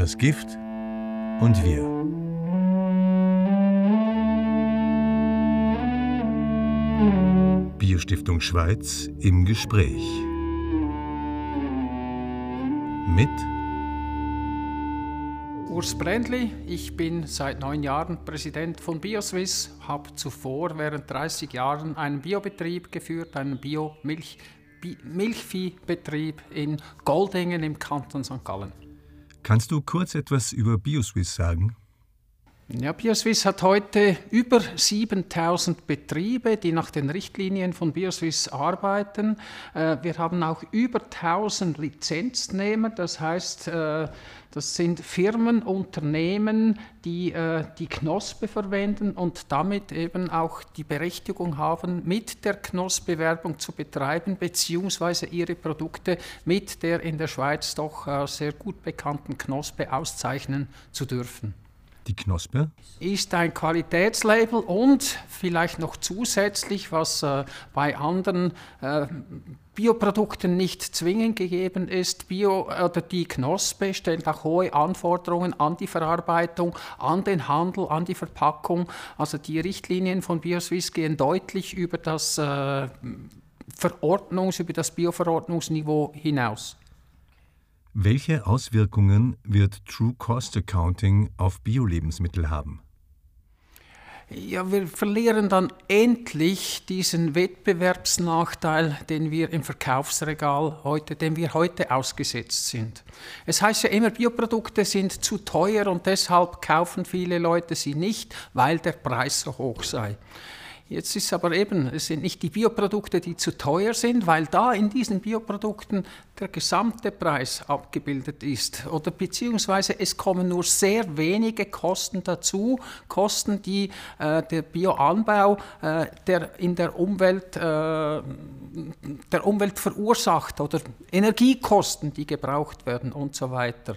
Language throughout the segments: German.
Das Gift und wir. Biostiftung Schweiz im Gespräch. Mit Urs Brändli, ich bin seit neun Jahren Präsident von BioSwiss, habe zuvor während 30 Jahren einen Biobetrieb geführt, einen Bio-Milch Milchviehbetrieb in Goldingen im Kanton St. Gallen. Kannst du kurz etwas über BioSwiss sagen? Ja, BioSwiss hat heute über 7000 Betriebe, die nach den Richtlinien von BioSwiss arbeiten. Äh, wir haben auch über 1000 Lizenznehmer, das heißt, äh, das sind Firmen, Unternehmen, die äh, die Knospe verwenden und damit eben auch die Berechtigung haben, mit der Knospe-Werbung zu betreiben, beziehungsweise ihre Produkte mit der in der Schweiz doch sehr gut bekannten Knospe auszeichnen zu dürfen. Die Knospe? Ist ein Qualitätslabel und vielleicht noch zusätzlich, was äh, bei anderen äh, Bioprodukten nicht zwingend gegeben ist. Bio oder die Knospe stellt auch hohe Anforderungen an die Verarbeitung, an den Handel, an die Verpackung. Also die Richtlinien von BioSwiss gehen deutlich über das äh, Verordnungs, über das Bioverordnungsniveau hinaus. Welche Auswirkungen wird True Cost Accounting auf Bio-Lebensmittel haben? Ja, wir verlieren dann endlich diesen Wettbewerbsnachteil, den wir im Verkaufsregal heute, dem wir heute ausgesetzt sind. Es heißt ja immer, Bioprodukte sind zu teuer und deshalb kaufen viele Leute sie nicht, weil der Preis so hoch sei. Jetzt ist aber eben, es sind nicht die Bioprodukte, die zu teuer sind, weil da in diesen Bioprodukten der gesamte Preis abgebildet ist. Oder beziehungsweise es kommen nur sehr wenige Kosten dazu, Kosten, die äh, der Bioanbau äh, der in der Umwelt, äh, der Umwelt verursacht oder Energiekosten, die gebraucht werden und so weiter.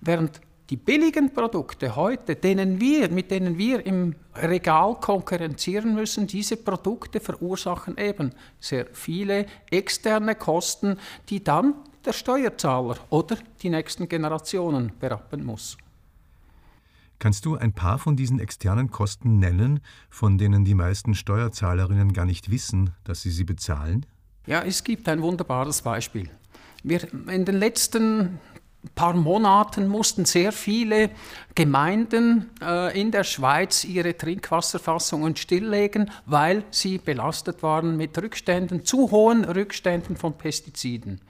Während die billigen Produkte heute, denen wir, mit denen wir im Regal konkurrenzieren müssen, diese Produkte verursachen eben sehr viele externe Kosten, die dann der Steuerzahler oder die nächsten Generationen berappen muss. Kannst du ein paar von diesen externen Kosten nennen, von denen die meisten Steuerzahlerinnen gar nicht wissen, dass sie sie bezahlen? Ja, es gibt ein wunderbares Beispiel. Wir in den letzten paar Monaten mussten sehr viele Gemeinden äh, in der Schweiz ihre Trinkwasserfassungen stilllegen, weil sie belastet waren mit Rückständen, zu hohen Rückständen von Pestiziden.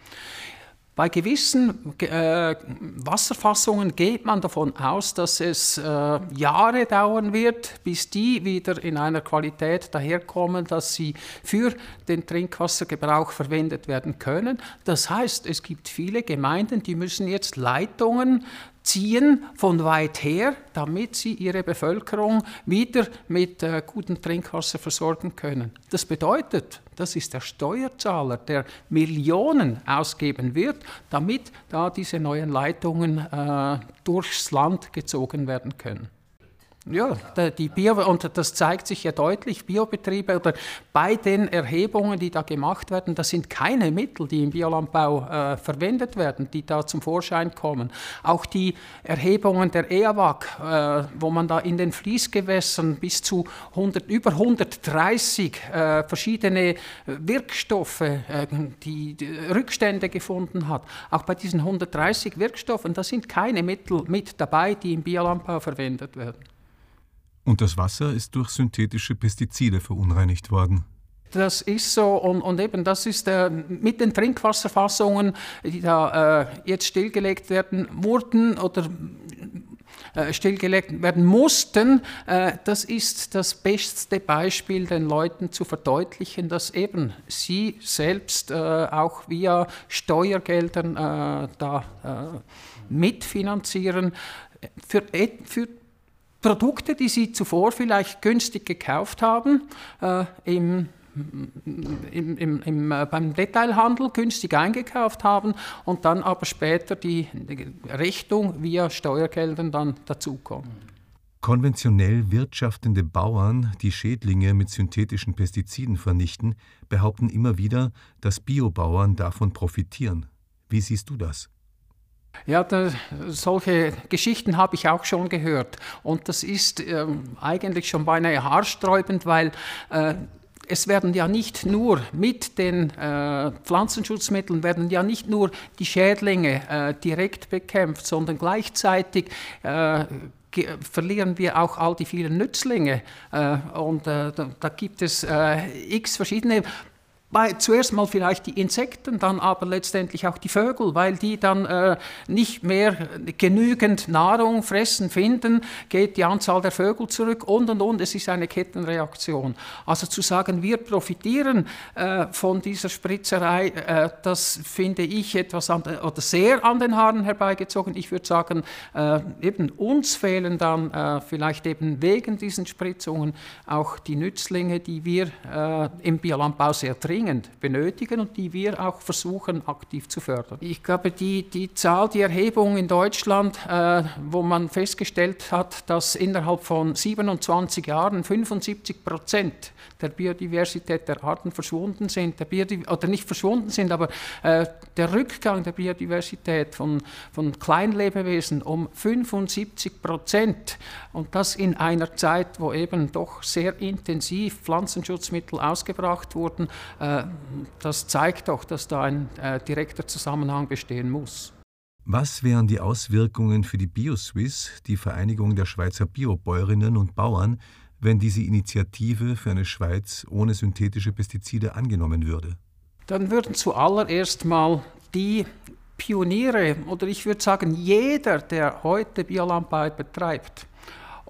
Bei gewissen äh, Wasserfassungen geht man davon aus, dass es äh, Jahre dauern wird, bis die wieder in einer Qualität daherkommen, dass sie für den Trinkwassergebrauch verwendet werden können. Das heißt, es gibt viele Gemeinden, die müssen jetzt Leitungen ziehen von weit her, damit sie ihre Bevölkerung wieder mit äh, gutem Trinkwasser versorgen können. Das bedeutet, das ist der Steuerzahler, der Millionen ausgeben wird, damit da diese neuen Leitungen äh, durchs Land gezogen werden können. Ja, die Bio, und das zeigt sich ja deutlich, Biobetriebe oder bei den Erhebungen, die da gemacht werden, das sind keine Mittel, die im Biolandbau äh, verwendet werden, die da zum Vorschein kommen. Auch die Erhebungen der EAWAG, äh, wo man da in den Fließgewässern bis zu 100, über 130 äh, verschiedene Wirkstoffe, äh, die, die Rückstände gefunden hat. Auch bei diesen 130 Wirkstoffen, da sind keine Mittel mit dabei, die im Biolandbau verwendet werden. Und das Wasser ist durch synthetische Pestizide verunreinigt worden. Das ist so und, und eben das ist äh, mit den Trinkwasserfassungen, die da äh, jetzt stillgelegt werden wurden oder äh, stillgelegt werden mussten, äh, das ist das beste Beispiel, den Leuten zu verdeutlichen, dass eben sie selbst äh, auch via Steuergeldern äh, da mitfinanzieren. Für, für Produkte, die Sie zuvor vielleicht günstig gekauft haben, äh, im, im, im, im, äh, beim Detailhandel günstig eingekauft haben und dann aber später die Rechnung via Steuergeldern dann dazukommen. Konventionell wirtschaftende Bauern, die Schädlinge mit synthetischen Pestiziden vernichten, behaupten immer wieder, dass Biobauern davon profitieren. Wie siehst du das? Ja, da, solche Geschichten habe ich auch schon gehört. Und das ist äh, eigentlich schon beinahe haarsträubend, weil äh, es werden ja nicht nur mit den äh, Pflanzenschutzmitteln werden ja nicht nur die Schädlinge äh, direkt bekämpft, sondern gleichzeitig äh, verlieren wir auch all die vielen Nützlinge. Äh, und da, gibt es x verschiedene bei, zuerst mal vielleicht die Insekten, dann aber letztendlich auch die Vögel, weil die dann äh, nicht mehr genügend Nahrung fressen, finden, geht die Anzahl der Vögel zurück und und und. Es ist eine Kettenreaktion. Also zu sagen, wir profitieren äh, von dieser Spritzerei, äh, das finde ich etwas an, oder sehr an den Haaren herbeigezogen. Ich würde sagen, äh, eben uns fehlen dann äh, vielleicht eben wegen diesen Spritzungen auch die Nützlinge, die wir äh, im Biolandbau sehr trinken dringend benötigen und die wir auch versuchen aktiv zu fördern. Ich glaube, die, die Zahl, die Erhebung in Deutschland, äh, wo man festgestellt hat, dass innerhalb von 27 Jahren 75 Prozent der Biodiversität der Arten verschwunden sind, der oder nicht verschwunden sind, aber äh, der Rückgang der Biodiversität von, von Kleinlebewesen um 75 Prozent und das in einer Zeit, wo eben doch sehr intensiv Pflanzenschutzmittel ausgebracht wurden, äh, das zeigt doch, dass da ein äh, direkter Zusammenhang bestehen muss. Was wären die Auswirkungen für die BioSwiss, die Vereinigung der Schweizer Biobäuerinnen und Bauern, wenn diese Initiative für eine Schweiz ohne synthetische Pestizide angenommen würde? Dann würden zuallererst mal die Pioniere oder ich würde sagen jeder, der heute Biolandbau betreibt,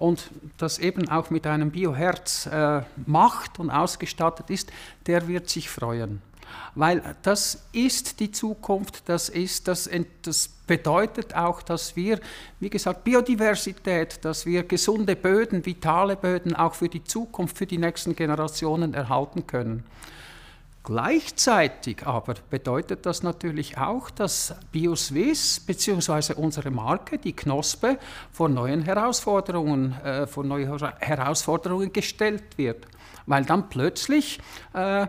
und das eben auch mit einem Bioherz äh, macht und ausgestattet ist, der wird sich freuen. Weil das ist die Zukunft, das, ist, das, das bedeutet auch, dass wir, wie gesagt, Biodiversität, dass wir gesunde Böden, vitale Böden auch für die Zukunft, für die nächsten Generationen erhalten können. Gleichzeitig aber bedeutet das natürlich auch, dass BioSwiss bzw. unsere Marke, die Knospe, vor neuen Herausforderungen, äh, vor neue Herausforderungen gestellt wird, weil dann plötzlich äh,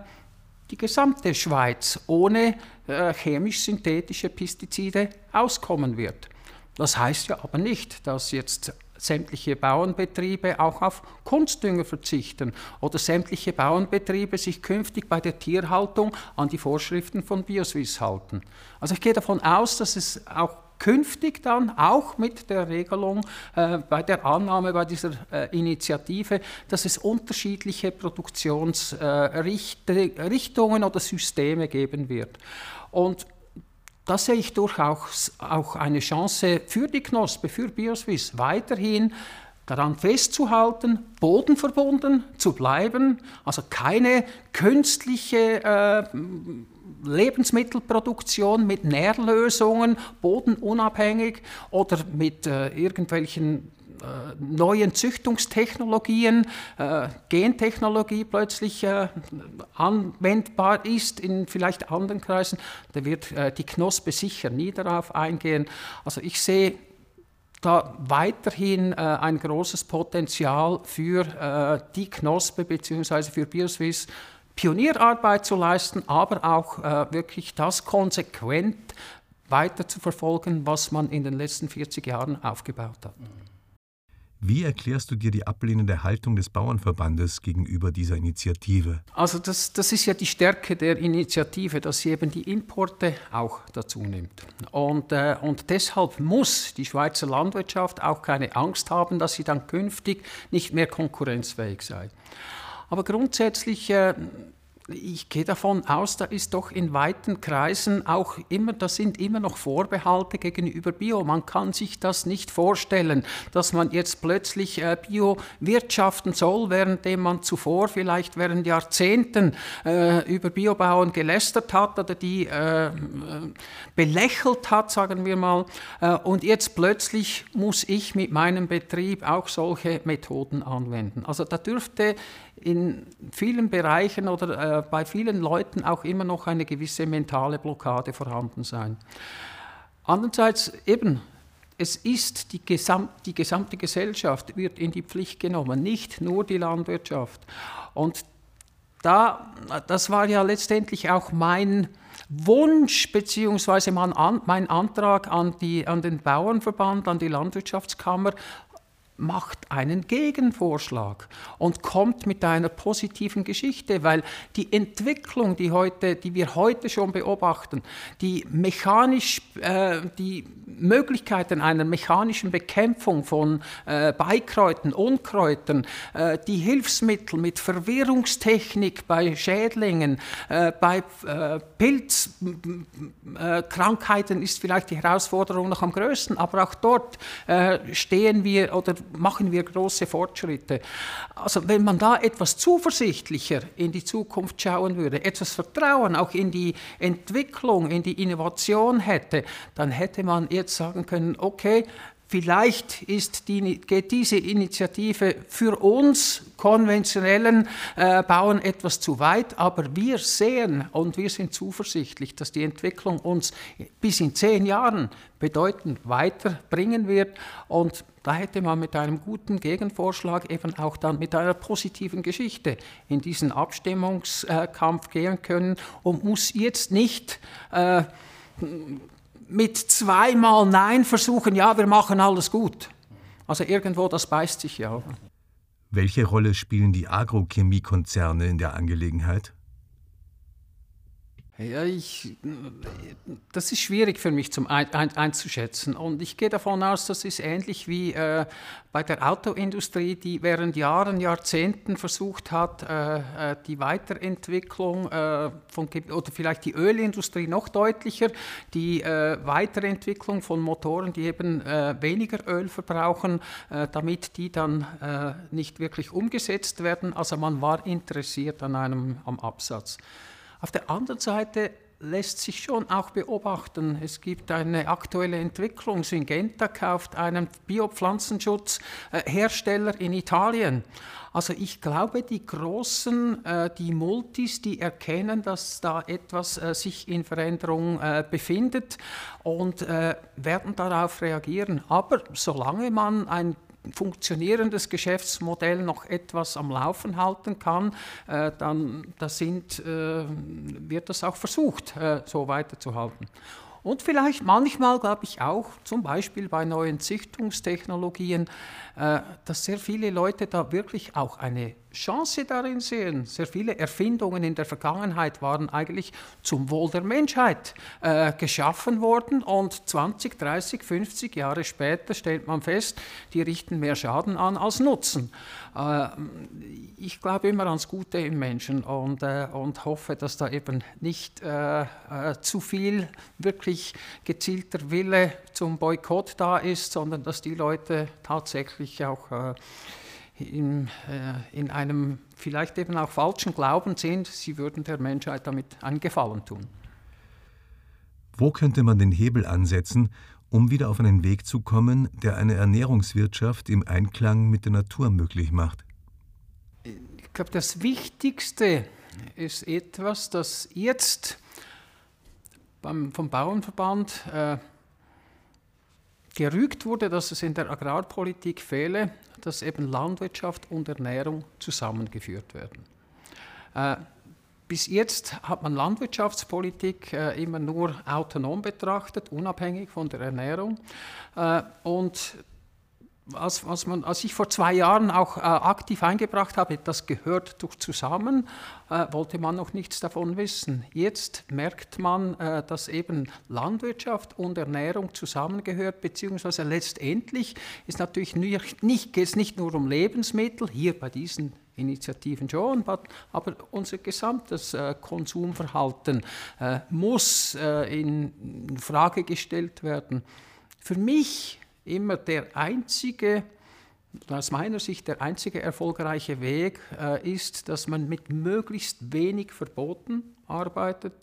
die gesamte Schweiz ohne äh, chemisch-synthetische Pestizide auskommen wird. Das heißt ja aber nicht, dass jetzt sämtliche Bauernbetriebe auch auf Kunstdünger verzichten oder sämtliche Bauernbetriebe sich künftig bei der Tierhaltung an die Vorschriften von BioSwiss halten. Also ich gehe davon aus, dass es auch künftig dann auch mit der Regelung äh, bei der Annahme bei dieser äh, Initiative, dass es unterschiedliche Produktionsrichtungen äh, oder Systeme geben wird. Und da sehe ich durchaus auch eine Chance für die Knospe, für Bioswiss, weiterhin daran festzuhalten, bodenverbunden zu bleiben, also keine künstliche äh, Lebensmittelproduktion mit Nährlösungen, bodenunabhängig oder mit äh, irgendwelchen neuen Züchtungstechnologien, äh, Gentechnologie plötzlich äh, anwendbar ist in vielleicht anderen Kreisen, da wird die Knospe sicher nie darauf eingehen. Also ich sehe da weiterhin äh, ein großes Potenzial für äh, die Knospe bzw. für BioSwiss Pionierarbeit zu leisten, aber auch äh, wirklich das konsequent weiter zu verfolgen, was man in den letzten 40 Jahren aufgebaut hat. Wie erklärst du dir die ablehnende Haltung des Bauernverbandes gegenüber dieser Initiative? Also das, das ist ja die Stärke der Initiative, dass sie eben die Importe auch dazu nimmt. Und, äh, und deshalb muss die Schweizer Landwirtschaft auch keine Angst haben, dass sie dann künftig nicht mehr konkurrenzfähig sei. Aber grundsätzlich äh, ich gehe davon aus, da ist doch in weiten Kreisen auch immer, da sind immer noch Vorbehalte gegenüber Bio. Man kann sich das nicht vorstellen, dass man jetzt plötzlich äh, Bio wirtschaften soll, währenddem man zuvor vielleicht während Jahrzehnten äh, über Biobauen gelästert hat oder die äh, belächelt hat, sagen wir mal. Äh, und jetzt plötzlich muss ich mit meinem Betrieb auch solche Methoden anwenden. Also da dürfte in vielen Bereichen oder äh, bei vielen Leuten auch immer noch eine gewisse mentale Blockade vorhanden sein. Andererseits eben, es ist die, Gesam die gesamte Gesellschaft wird in die Pflicht genommen, nicht nur die Landwirtschaft. Und da, das war ja letztendlich auch mein Wunsch bzw. mein Antrag an, die, an den Bauernverband, an die Landwirtschaftskammer macht einen Gegenvorschlag und kommt mit einer positiven Geschichte, weil die Entwicklung, die, heute, die wir heute schon beobachten, die, mechanisch, äh, die Möglichkeiten einer mechanischen Bekämpfung von äh, Beikräutern, Unkräutern, äh, die Hilfsmittel mit Verwirrungstechnik bei Schädlingen, äh, bei äh, Pilzkrankheiten ist vielleicht die Herausforderung noch am größten, aber auch dort äh, stehen wir oder machen wir große Fortschritte. Also wenn man da etwas zuversichtlicher in die Zukunft schauen würde, etwas Vertrauen auch in die Entwicklung, in die Innovation hätte, dann hätte man jetzt sagen können, okay, Vielleicht die, geht diese Initiative für uns konventionellen äh, Bauern etwas zu weit, aber wir sehen und wir sind zuversichtlich, dass die Entwicklung uns bis in zehn Jahren bedeutend weiterbringen wird. Und da hätte man mit einem guten Gegenvorschlag eben auch dann mit einer positiven Geschichte in diesen Abstimmungskampf gehen können und muss jetzt nicht äh, mit zweimal Nein versuchen, ja, wir machen alles gut. Also irgendwo, das beißt sich ja. Welche Rolle spielen die Agrochemiekonzerne in der Angelegenheit? Ja, ich, das ist schwierig für mich zum ein, ein, einzuschätzen. Und ich gehe davon aus, das ist ähnlich wie äh, bei der Autoindustrie, die während Jahren, Jahrzehnten versucht hat, äh, äh die Weiterentwicklung äh, von, oder vielleicht die Ölindustrie noch deutlicher, die äh, Weiterentwicklung von Motoren, die eben äh, weniger Öl verbrauchen, damit die dann nicht wirklich umgesetzt werden. Also man war interessiert an einem am Absatz. Auf der anderen Seite lässt sich schon auch beobachten. Es gibt eine aktuelle Entwicklung. Syngenta kauft einen Biopflanzenschutzhersteller in Italien. Also ich glaube, die Großen, äh, die Multis, die erkennen, dass da etwas äh, sich in Veränderung äh, befindet und werden darauf reagieren. Aber solange man ein funktionierendes Geschäftsmodell noch etwas am Laufen halten kann, äh, dann da sind, äh, wird das auch versucht, äh, so weiterzuhalten. Und vielleicht manchmal, glaube ich auch, zum Beispiel bei neuen Züchtungstechnologien, äh, dass sehr viele Leute da wirklich auch eine Chance darin sehen. Sehr viele Erfindungen in der Vergangenheit waren eigentlich zum Wohl der Menschheit äh, geschaffen worden und 20, 30, 50 Jahre später stellt man fest, die richten mehr Schaden an als Nutzen. Äh, ich glaube immer ans Gute im Menschen und, äh, und hoffe, dass da eben nicht äh, äh, zu viel wirklich gezielter Wille zum Boykott da ist, sondern dass die Leute tatsächlich auch äh, in, äh, in einem vielleicht eben auch falschen Glauben sind, sie würden der Menschheit damit einen Gefallen tun. Wo könnte man den Hebel ansetzen, um wieder auf einen Weg zu kommen, der eine Ernährungswirtschaft im Einklang mit der Natur möglich macht? Ich glaube, das Wichtigste ist etwas, das jetzt beim, vom Bauernverband äh, gerügt wurde, dass es in der Agrarpolitik fehle, dass eben Landwirtschaft und Ernährung zusammengeführt werden. Äh, bis jetzt hat man Landwirtschaftspolitik äh, immer nur autonom betrachtet, unabhängig von der Ernährung. Äh, und als, als, man, als ich vor zwei Jahren auch äh, aktiv eingebracht habe, das gehört durch zusammen, äh, wollte man noch nichts davon wissen. Jetzt merkt man, äh, dass eben Landwirtschaft und Ernährung zusammengehört, beziehungsweise letztendlich ist natürlich nicht, nicht, geht es nicht nur um Lebensmittel, hier bei diesen Initiativen schon, aber unser gesamtes äh, Konsumverhalten äh, muss äh, in Frage gestellt werden. Für mich immer der einzige, aus meiner Sicht der einzige erfolgreiche Weg äh, ist, dass man mit möglichst wenig Verboten arbeitet,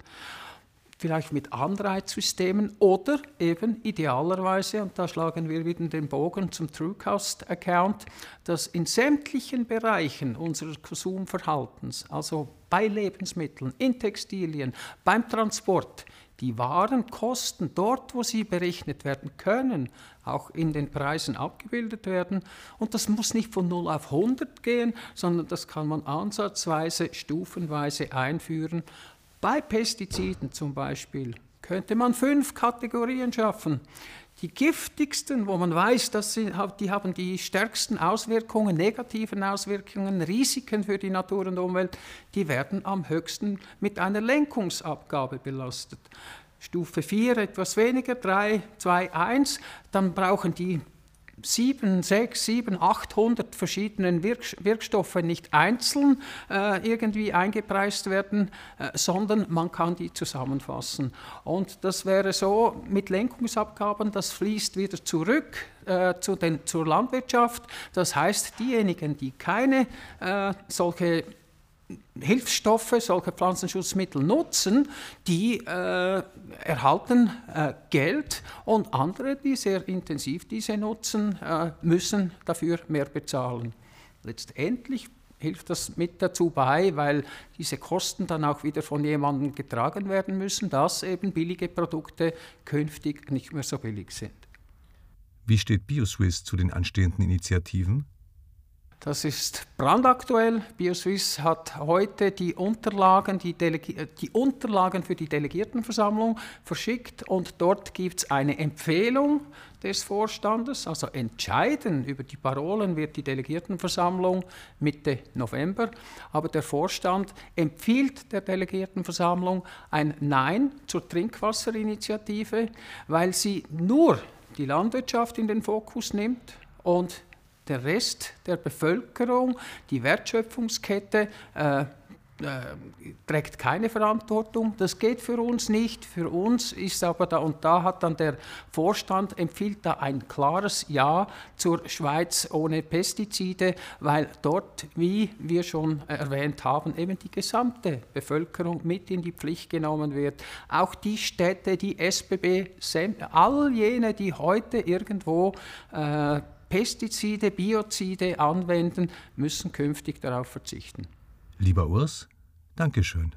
vielleicht mit Anreizsystemen oder eben idealerweise, und da schlagen wir wieder den Bogen zum Truecost-Account, dass in sämtlichen Bereichen unseres Konsumverhaltens, also bei Lebensmitteln, in Textilien, beim Transport, die wahren Kosten dort, wo sie berechnet werden können, auch in den Preisen abgebildet werden. Und das muss nicht von 0 auf 100 gehen, sondern das kann man ansatzweise, stufenweise einführen. Bei Pestiziden zum Beispiel könnte man fünf Kategorien schaffen. Die giftigsten, wo man weiß, dass sie, die haben die stärksten Auswirkungen, negativen Auswirkungen, Risiken für die Natur und Umwelt, die werden am höchsten mit einer Lenkungsabgabe belastet. Stufe 4 etwas weniger, 3, 2, 1, dann brauchen die 7, 6, 7, 800 verschiedenen Wirk Wirkstoffe nicht einzeln äh, irgendwie eingepreist werden, äh, sondern man kann die zusammenfassen. Und das wäre so mit Lenkungsabgaben, das fließt wieder zurück äh, zu den, zur Landwirtschaft. Das heißt, diejenigen, die keine äh, solche Hilfsstoffe, solche Pflanzenschutzmittel nutzen, die äh, erhalten äh, Geld und andere, die sehr intensiv diese nutzen, äh, müssen dafür mehr bezahlen. Letztendlich hilft das mit dazu bei, weil diese Kosten dann auch wieder von jemandem getragen werden müssen, dass eben billige Produkte künftig nicht mehr so billig sind. Wie steht BioSwiss zu den anstehenden Initiativen? Das ist brandaktuell. BioSwiss hat heute die Unterlagen, die, die, Unterlagen für die Delegiertenversammlung verschickt und dort gibt es eine Empfehlung des Vorstandes. Also entscheiden über die Parolen wird die Delegiertenversammlung Mitte November. Aber der Vorstand empfiehlt der Delegiertenversammlung ein Nein zur Trinkwasserinitiative, weil sie nur die Landwirtschaft in den Fokus nimmt und der Rest der Bevölkerung, die Wertschöpfungskette, äh, äh, trägt keine Verantwortung. Das geht für uns nicht. Für uns ist aber da, und da hat dann der Vorstand empfiehlt da ein klares Ja zur Schweiz ohne Pestizide, weil dort, wie wir schon erwähnt haben, eben die gesamte Bevölkerung mit in die Pflicht genommen wird. Auch die Städte, die SBB, all jene, die heute irgendwo äh, Pestizide, Biozide anwenden, müssen künftig darauf verzichten. Lieber Urs, Dankeschön.